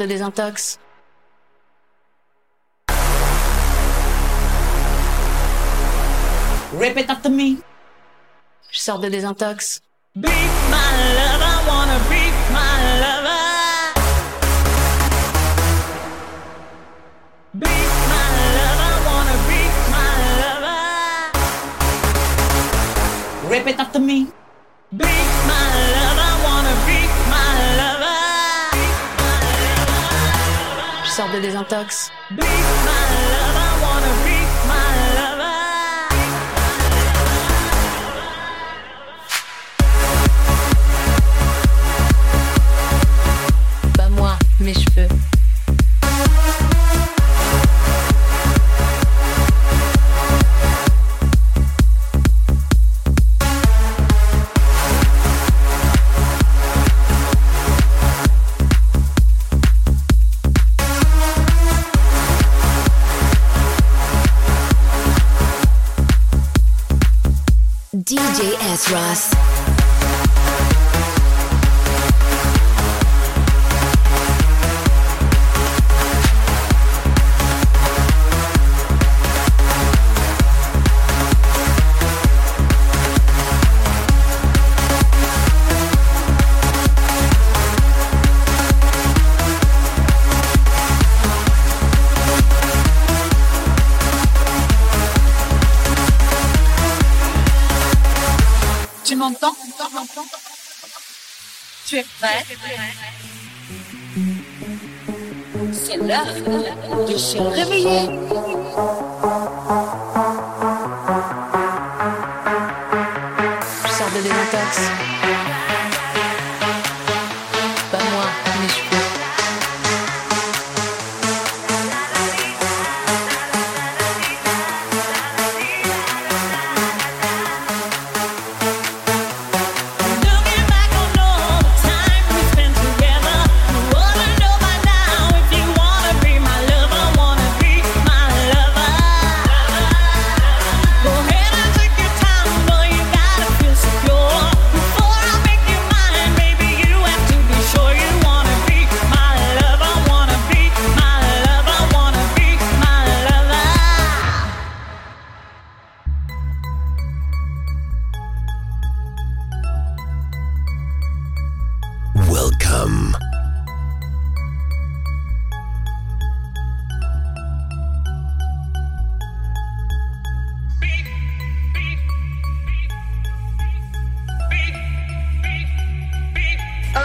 de désintox. Rip after me. Je sors de désintox. My lover. Wanna my lover. Rip it after me. de désintox. Pas moi, mes cheveux. DJ S. Ross. C'est l'heure de se réveiller. Je sors de. Un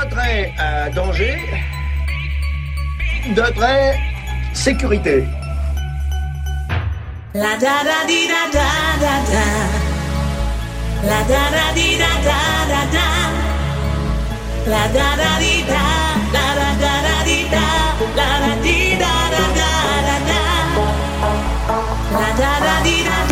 train à danger, deux trains sécurité. La da. La da. La da da di da, la da da da di da, la da di da da da da, la da da dee da.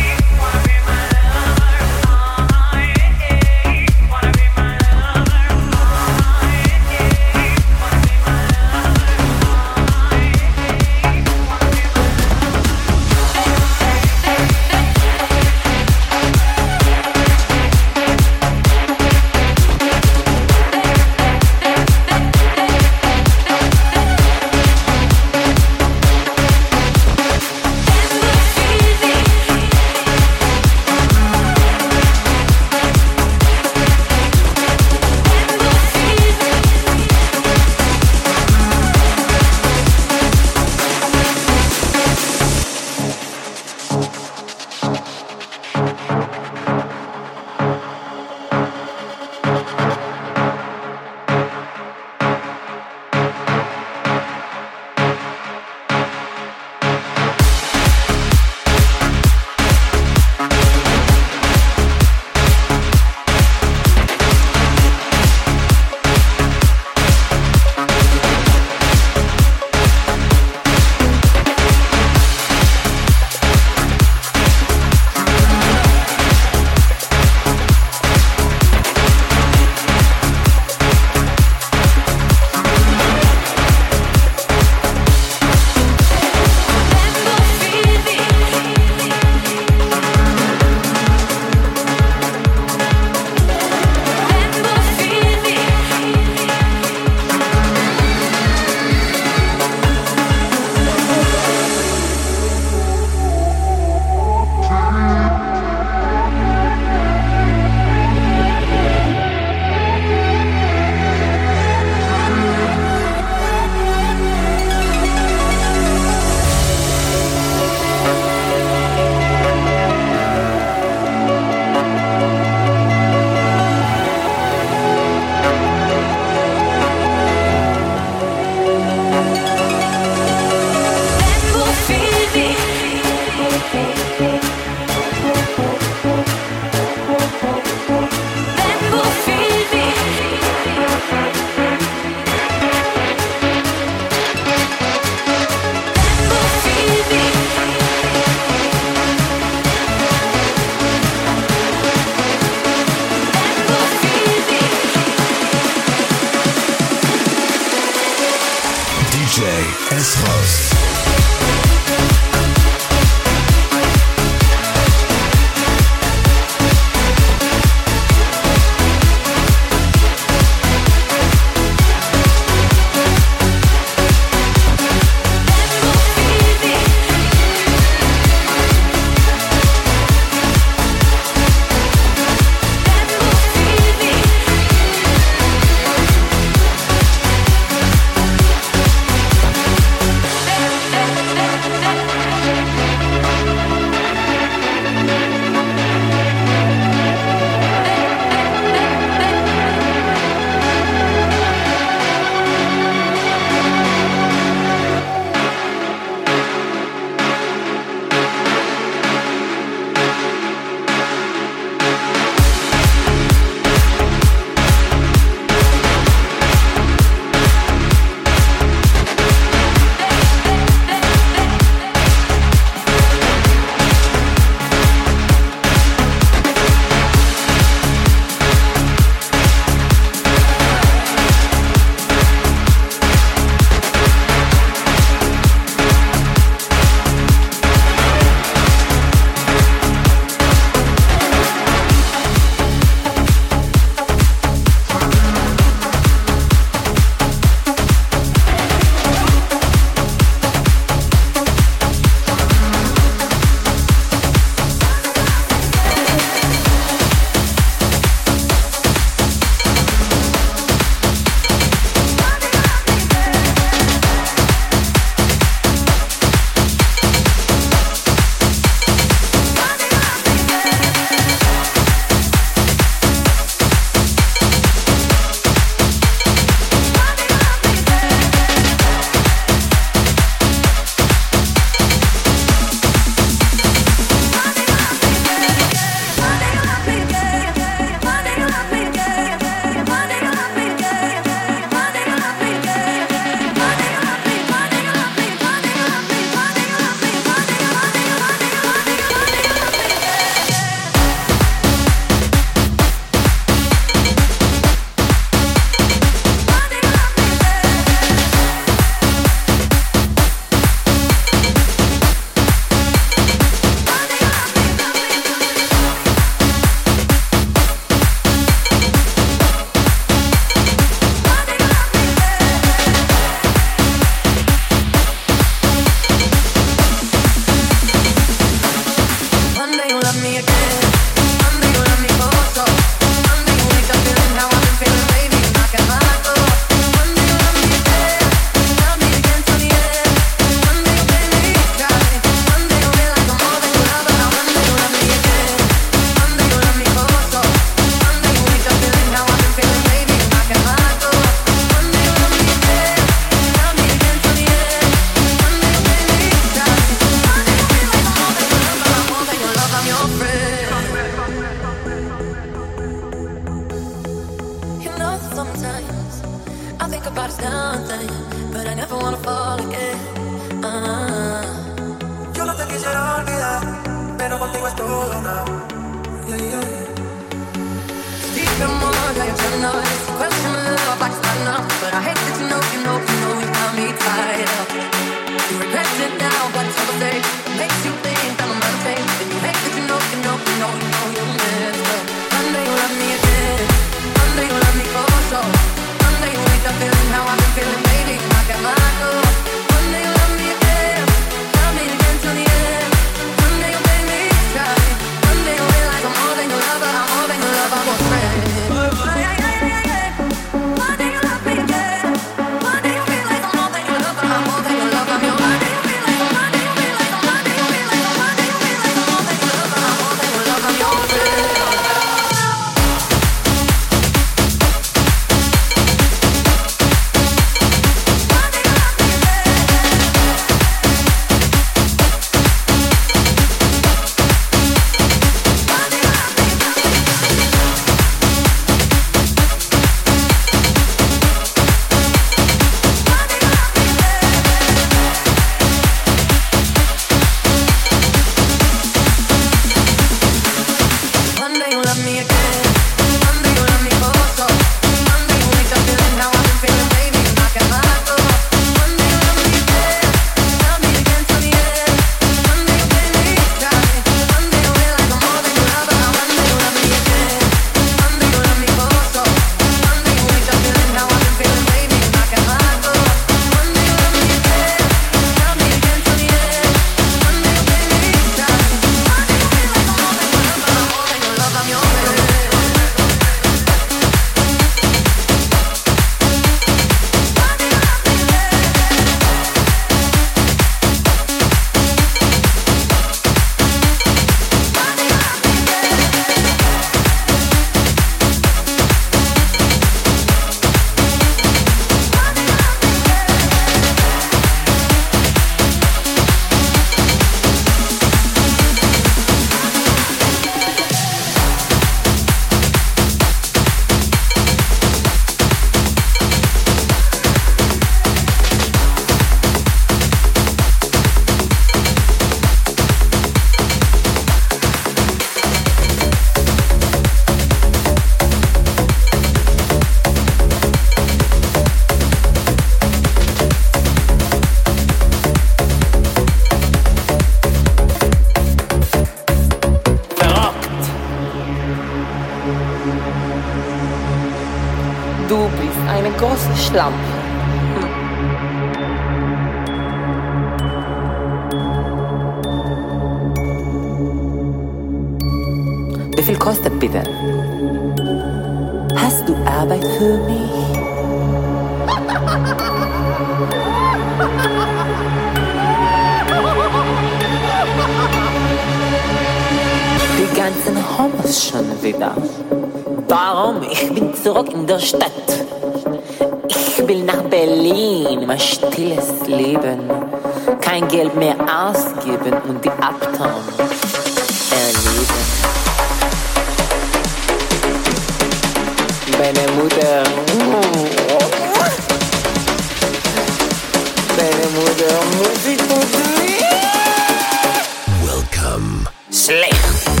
Welcome. Slecht.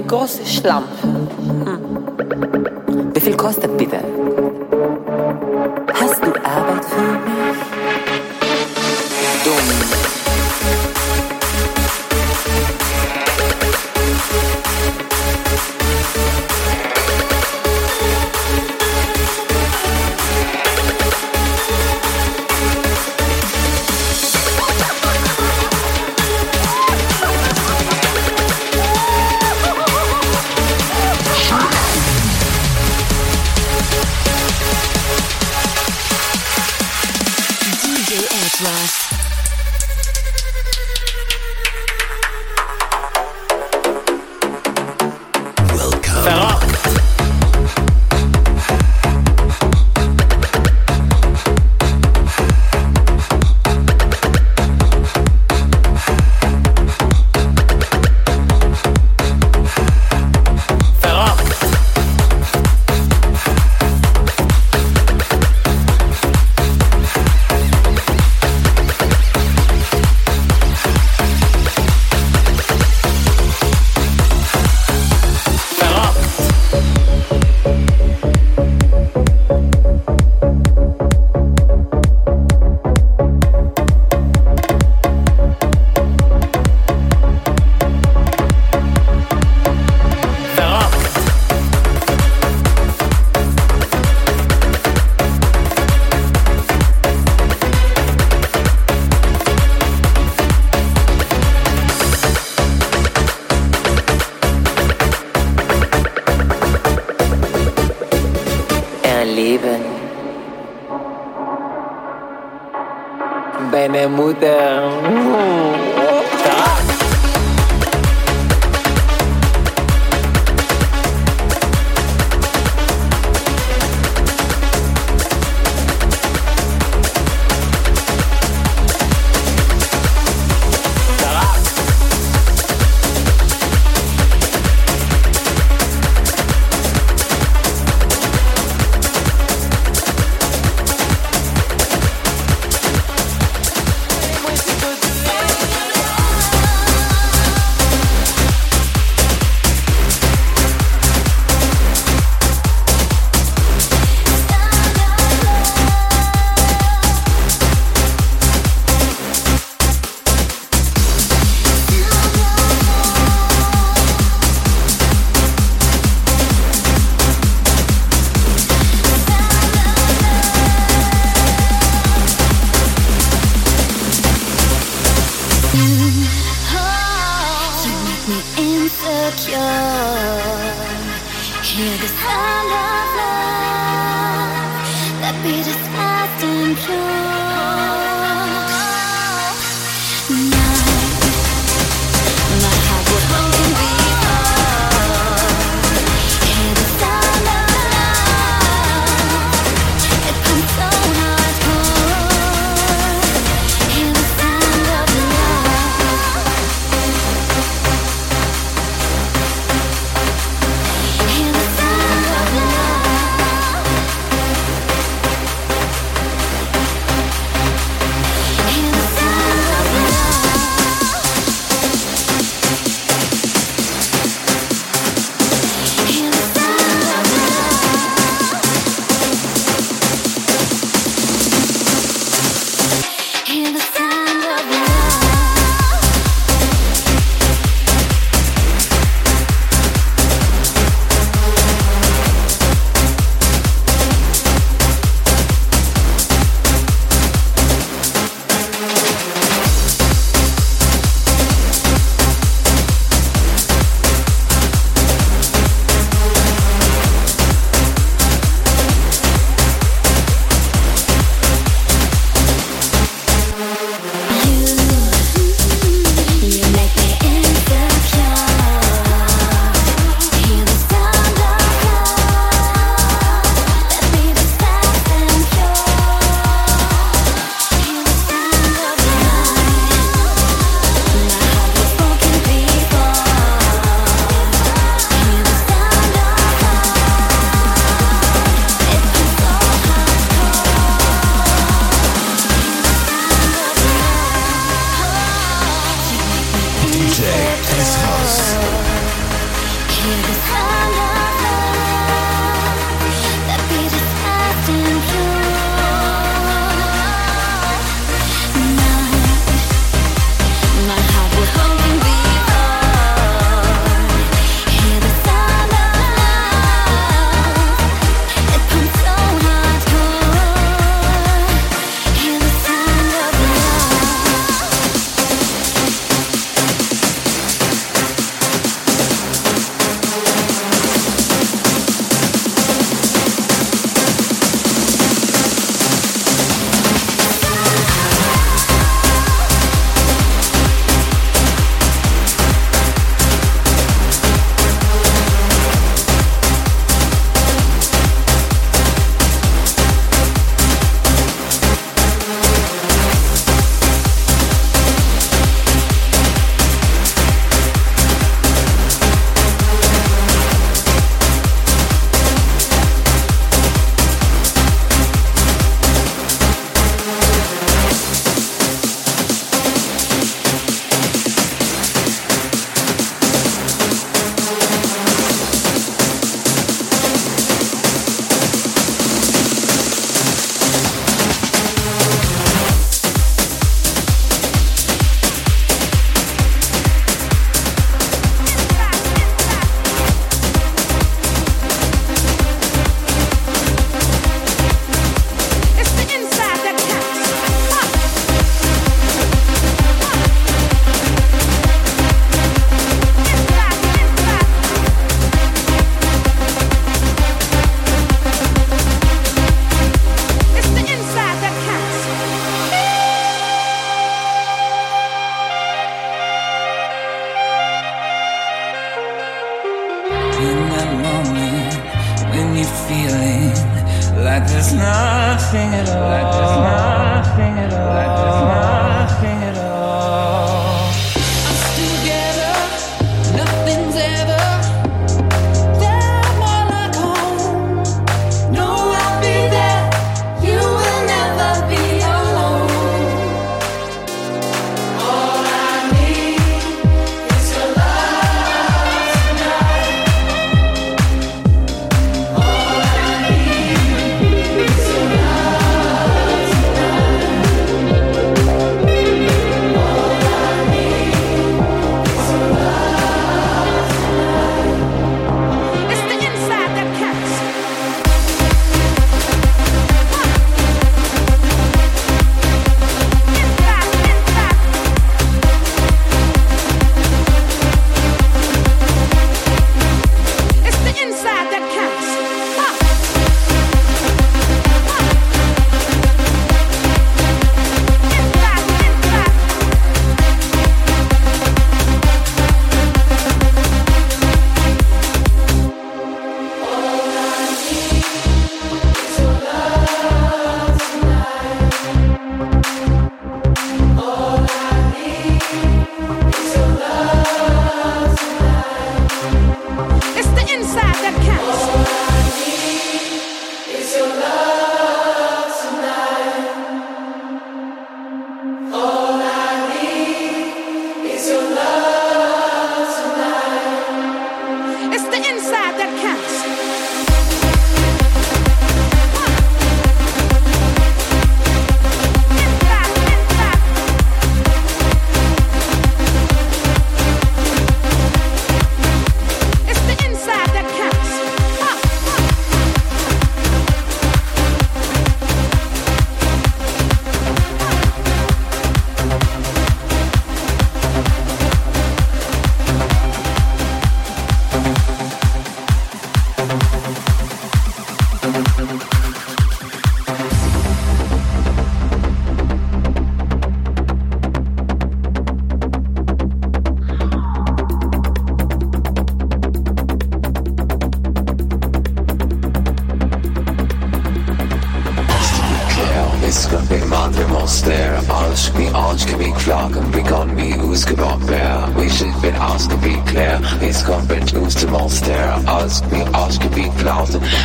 Eine große Schlampe.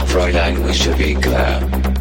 Fräulein, we should be glad.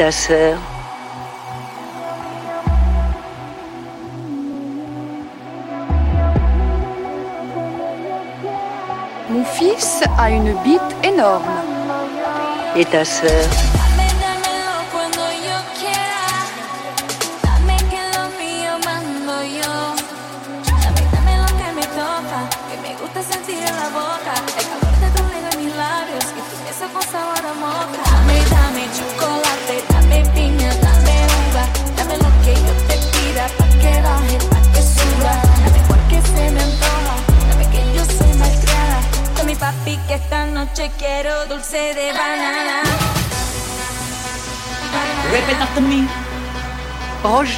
ta sœur. Mon fils a une bite énorme. Et ta sœur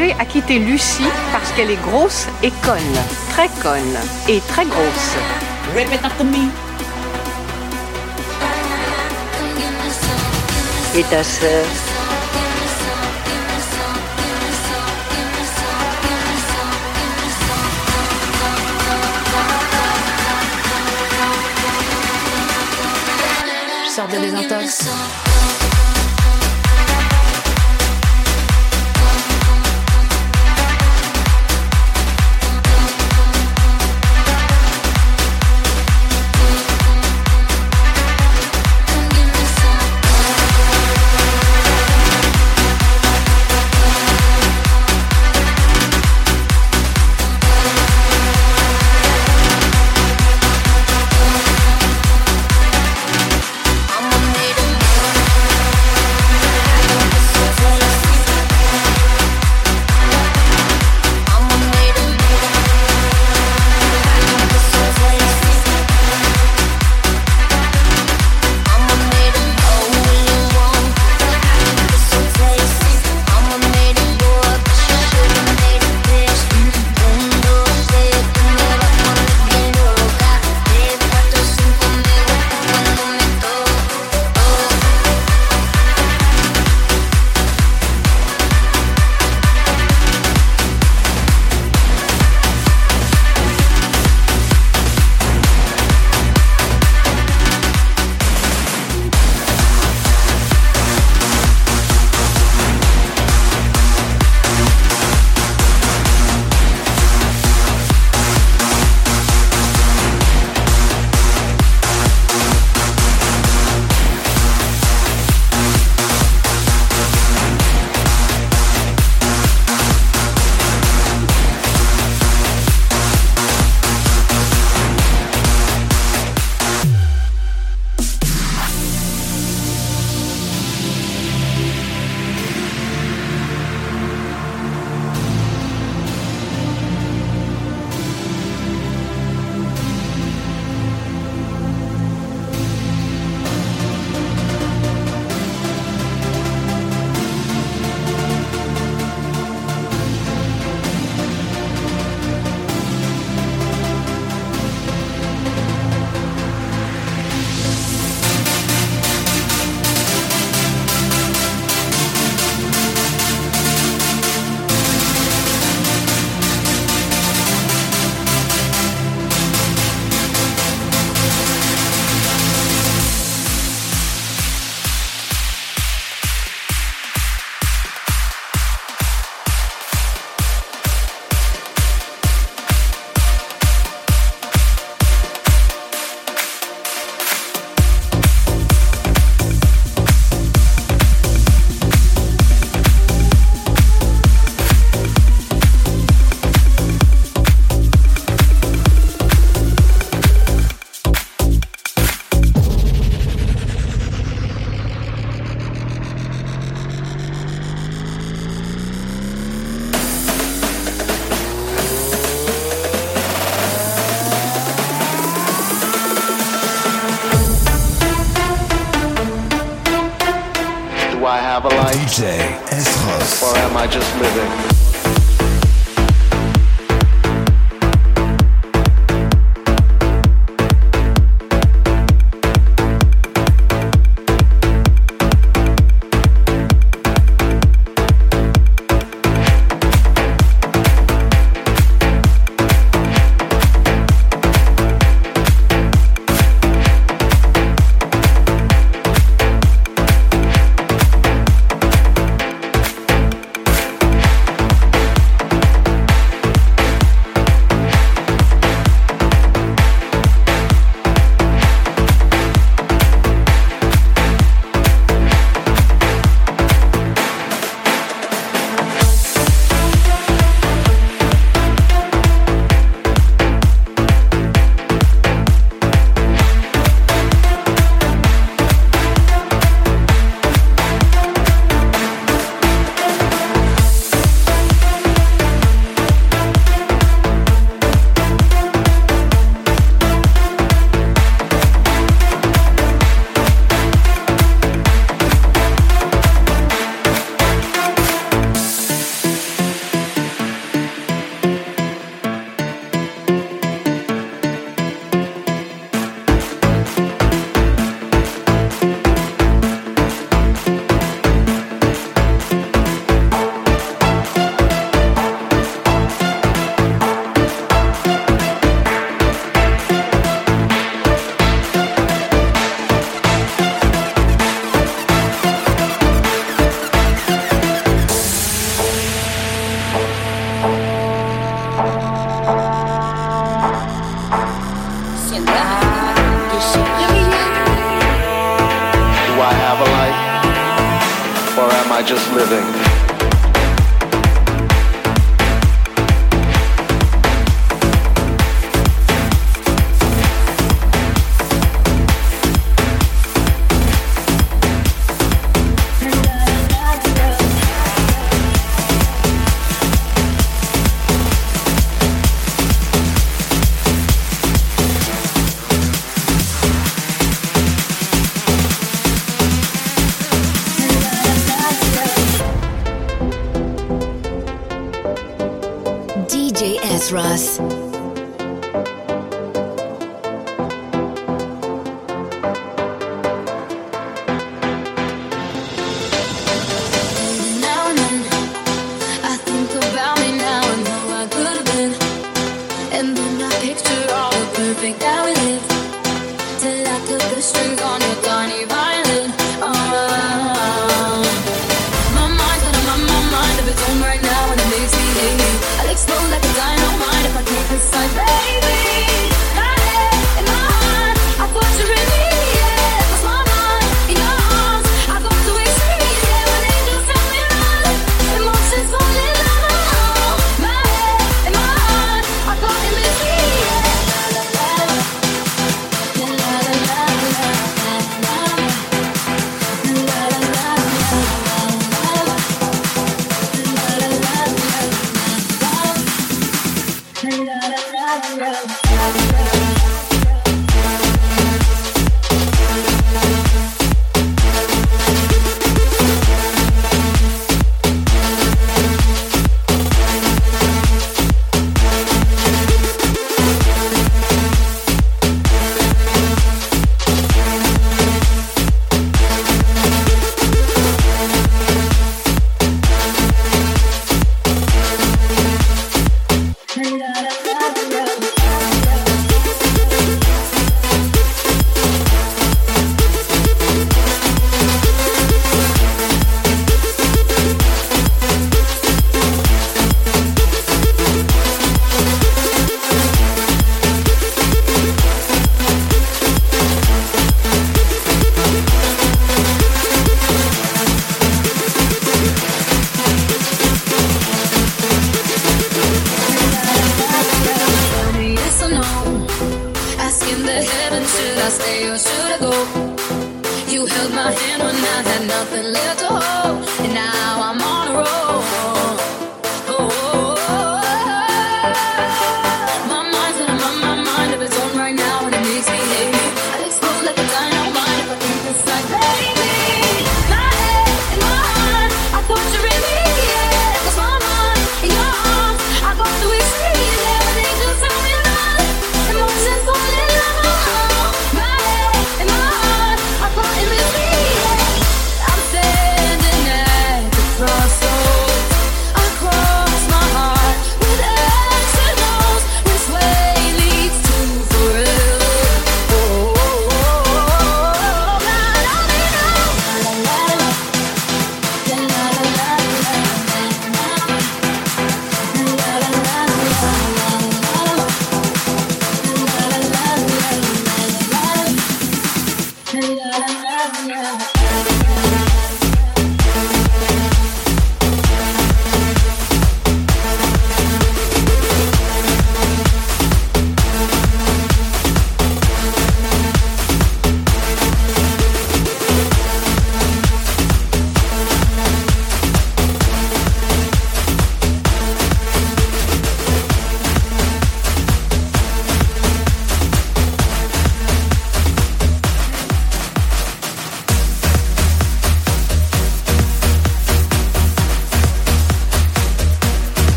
Roger a quitté Lucie parce qu'elle est grosse et conne. Très conne et très grosse. Et ta sœur Je sors de désintox.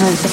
Rosa.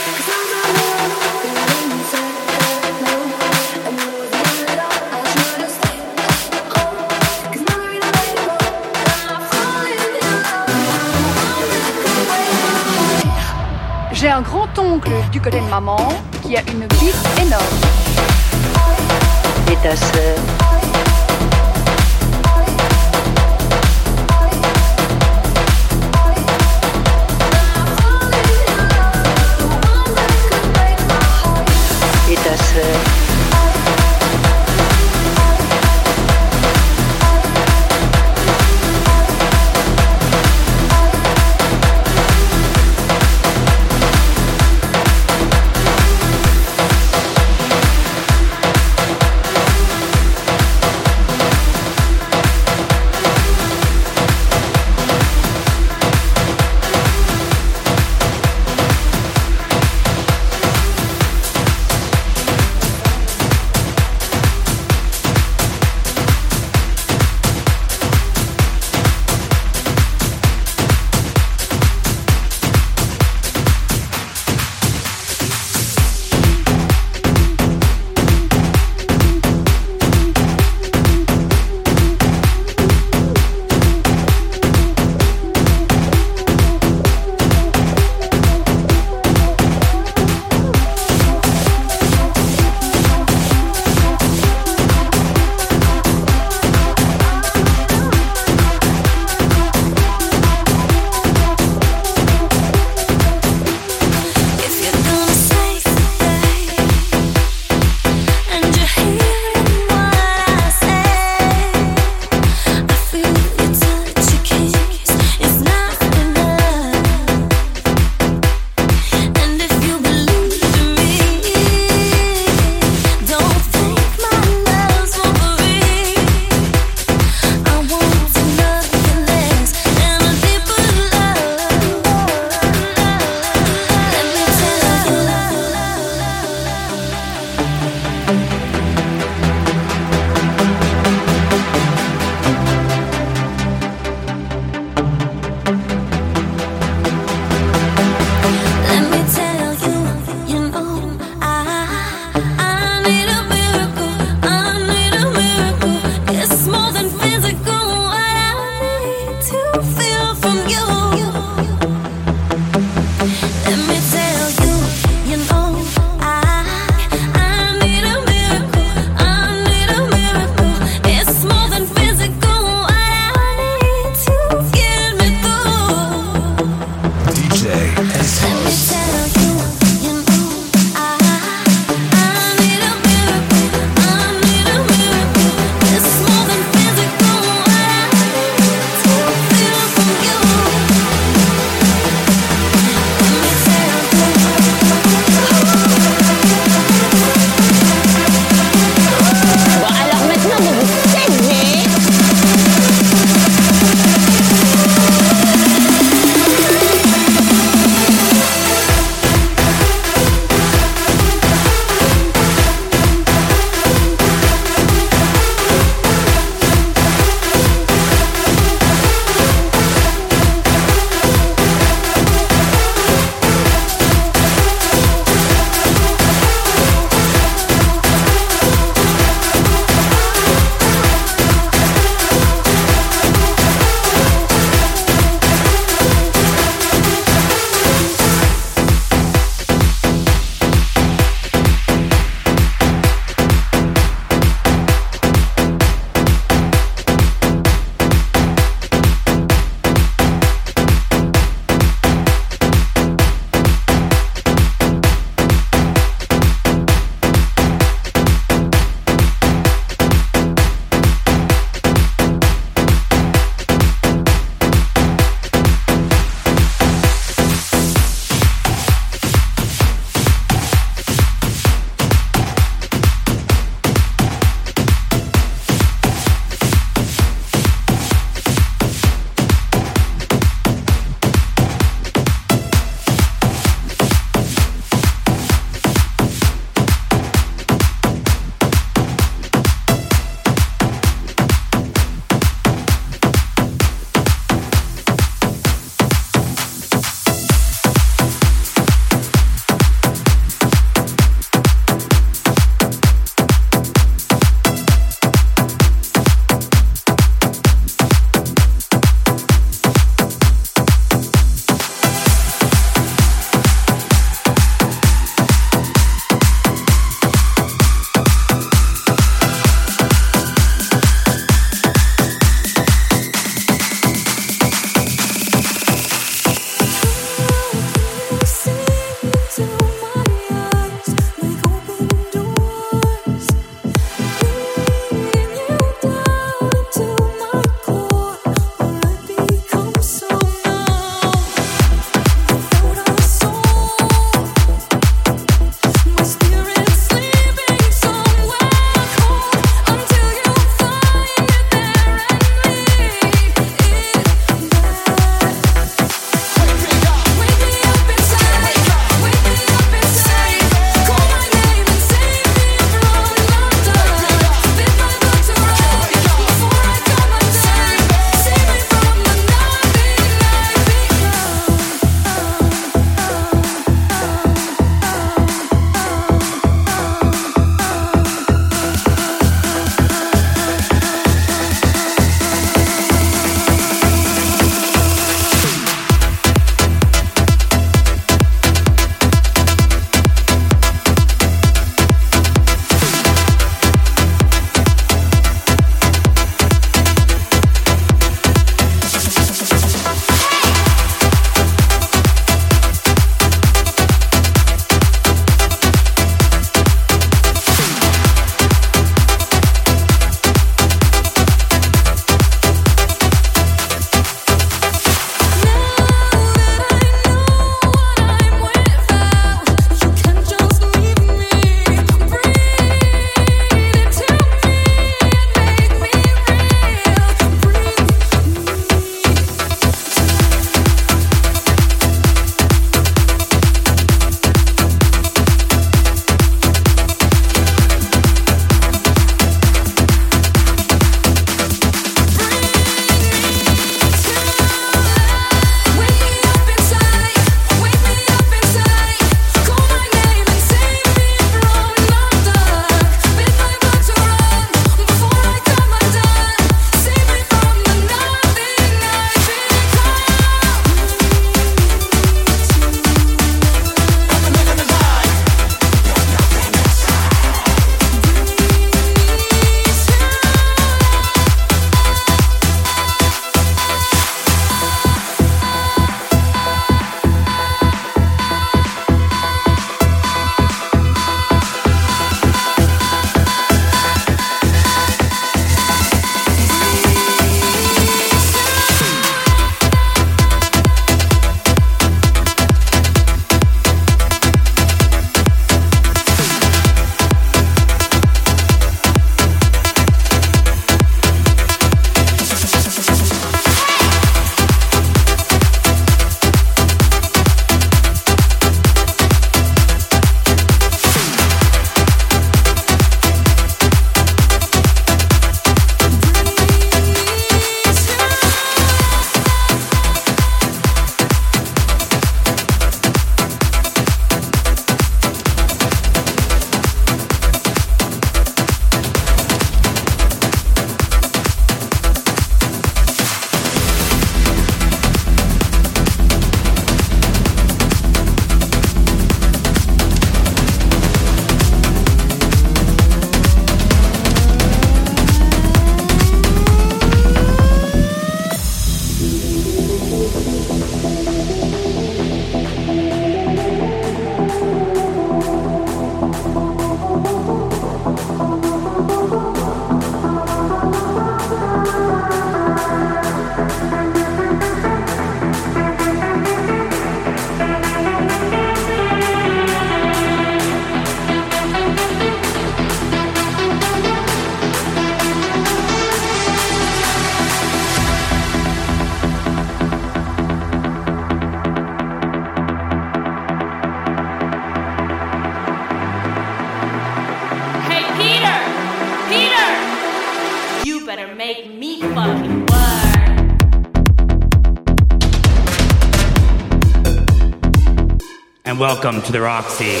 Welcome to the Roxy.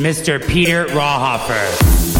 Mr. Peter Rawhofer.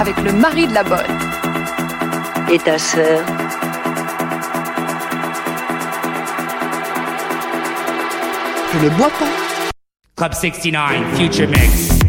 Avec le mari de la bonne. Et ta sœur Je ne bois pas. Club 69, Future Mix.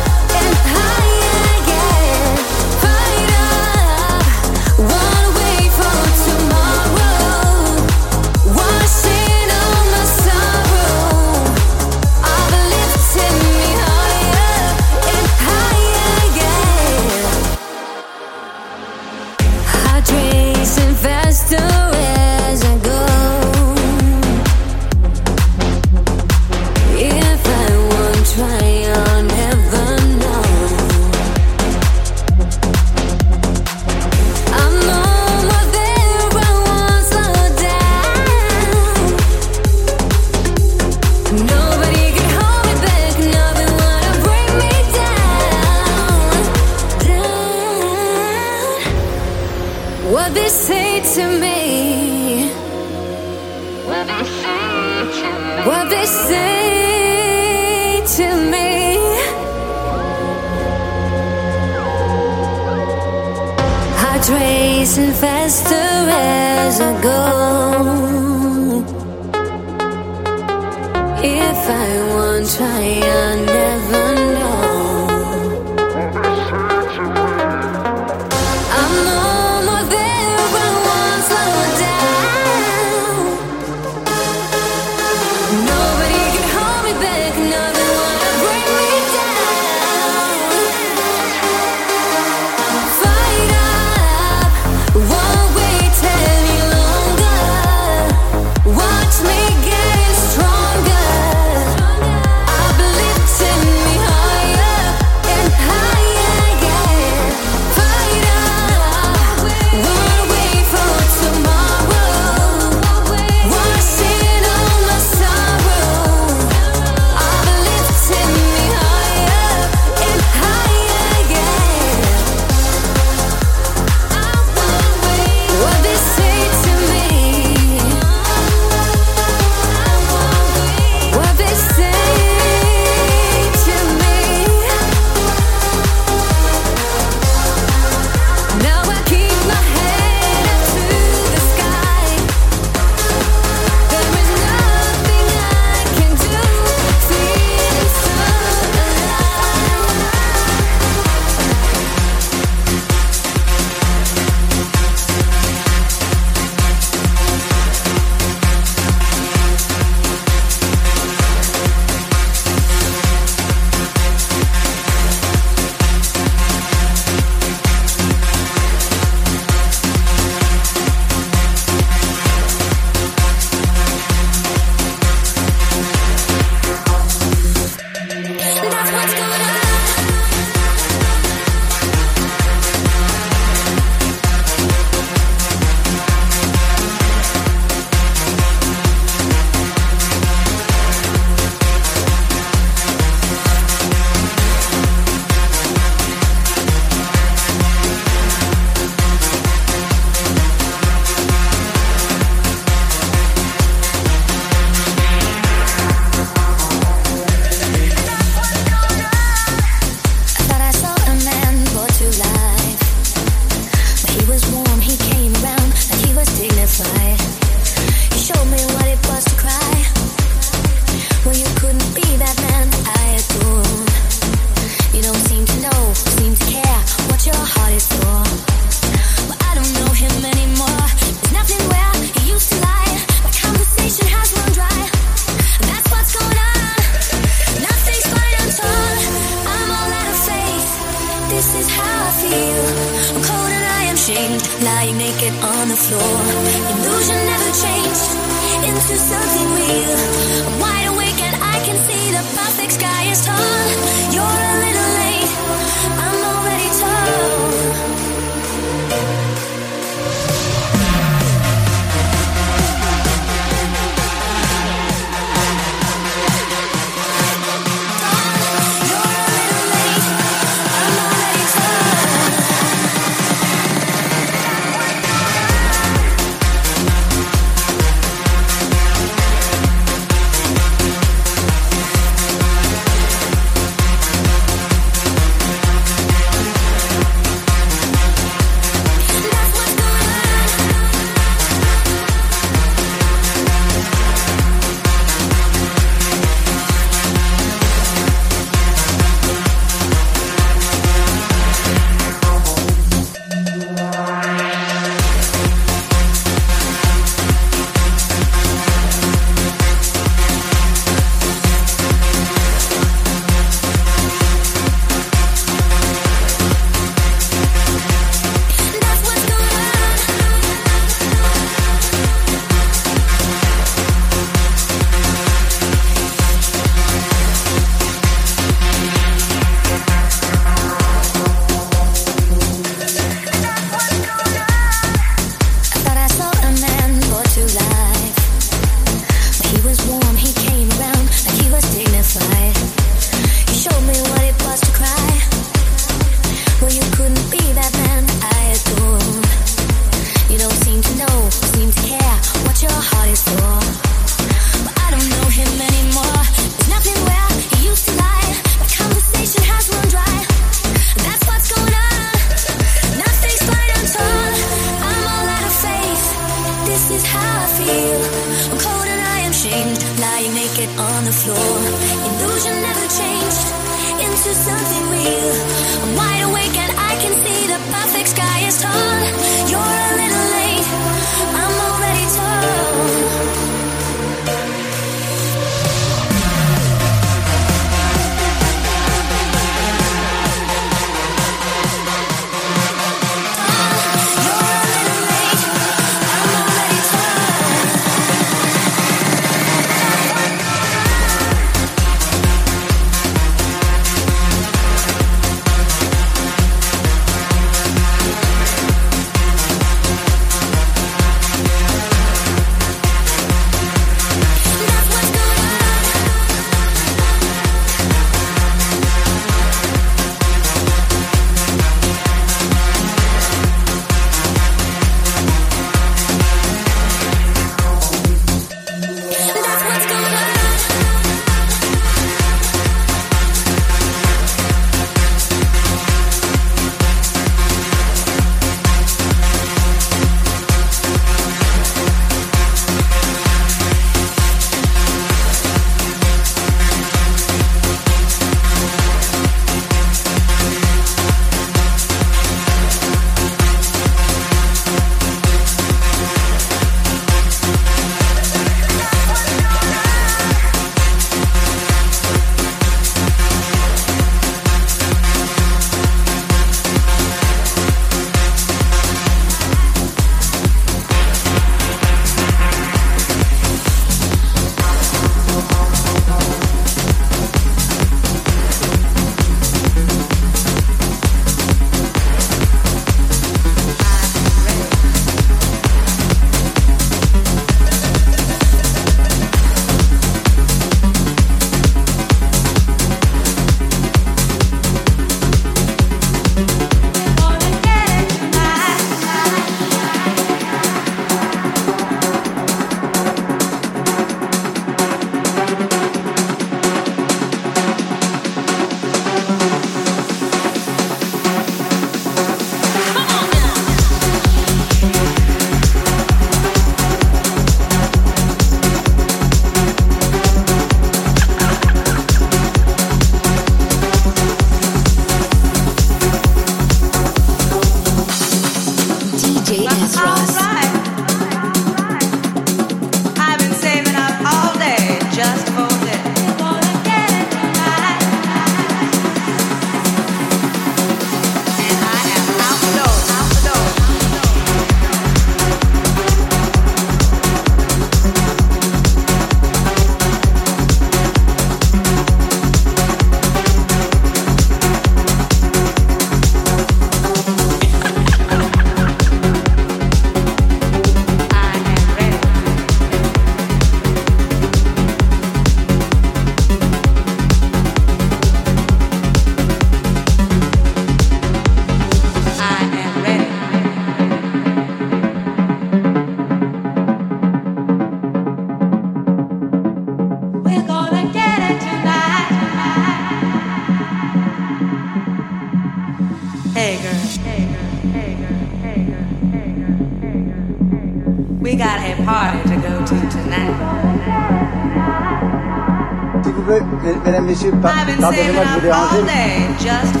Been saving up all day just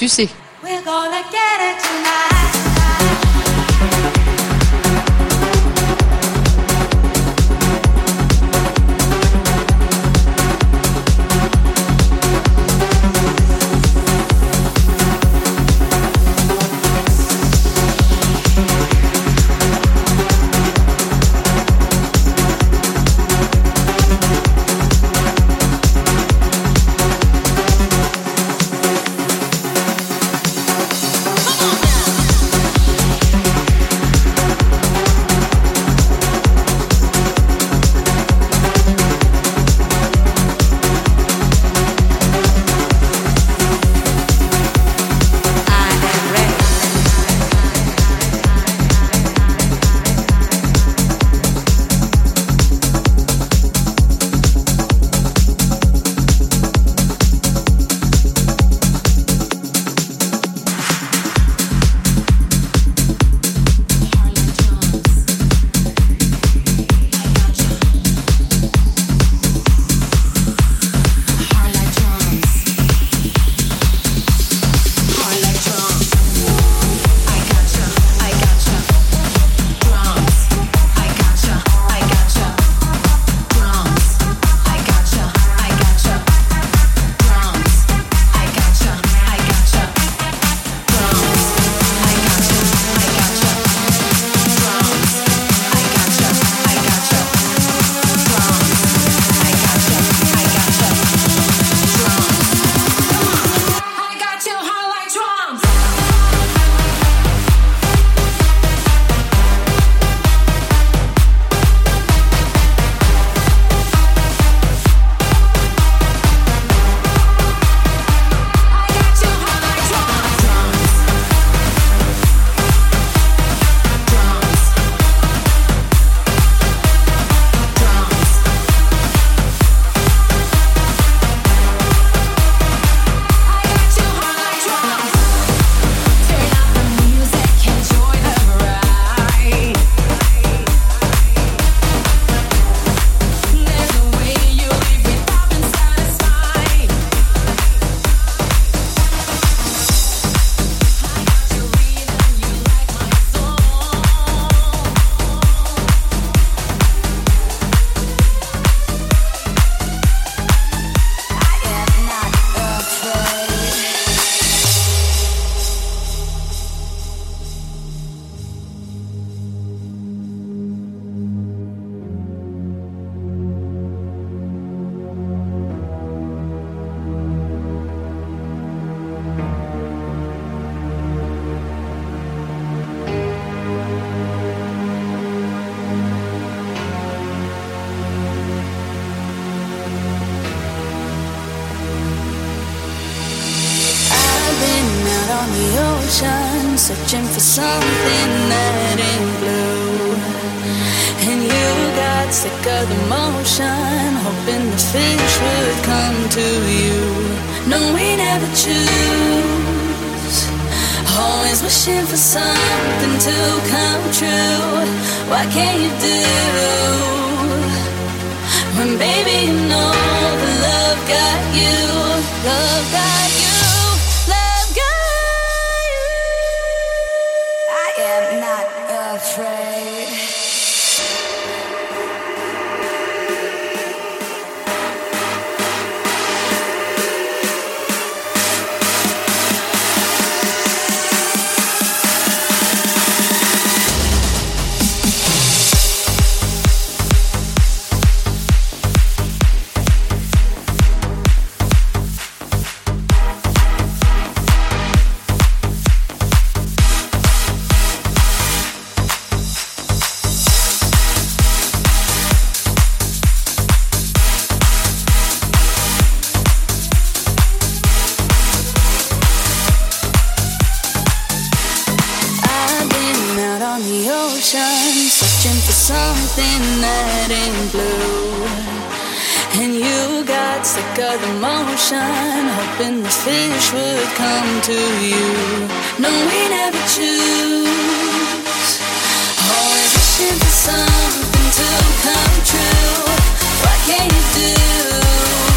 sucer And you got sick of the motion, hoping the fish would come to you. No, we never choose. Always wishing for something to come true. What can you do?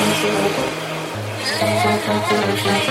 Thank you.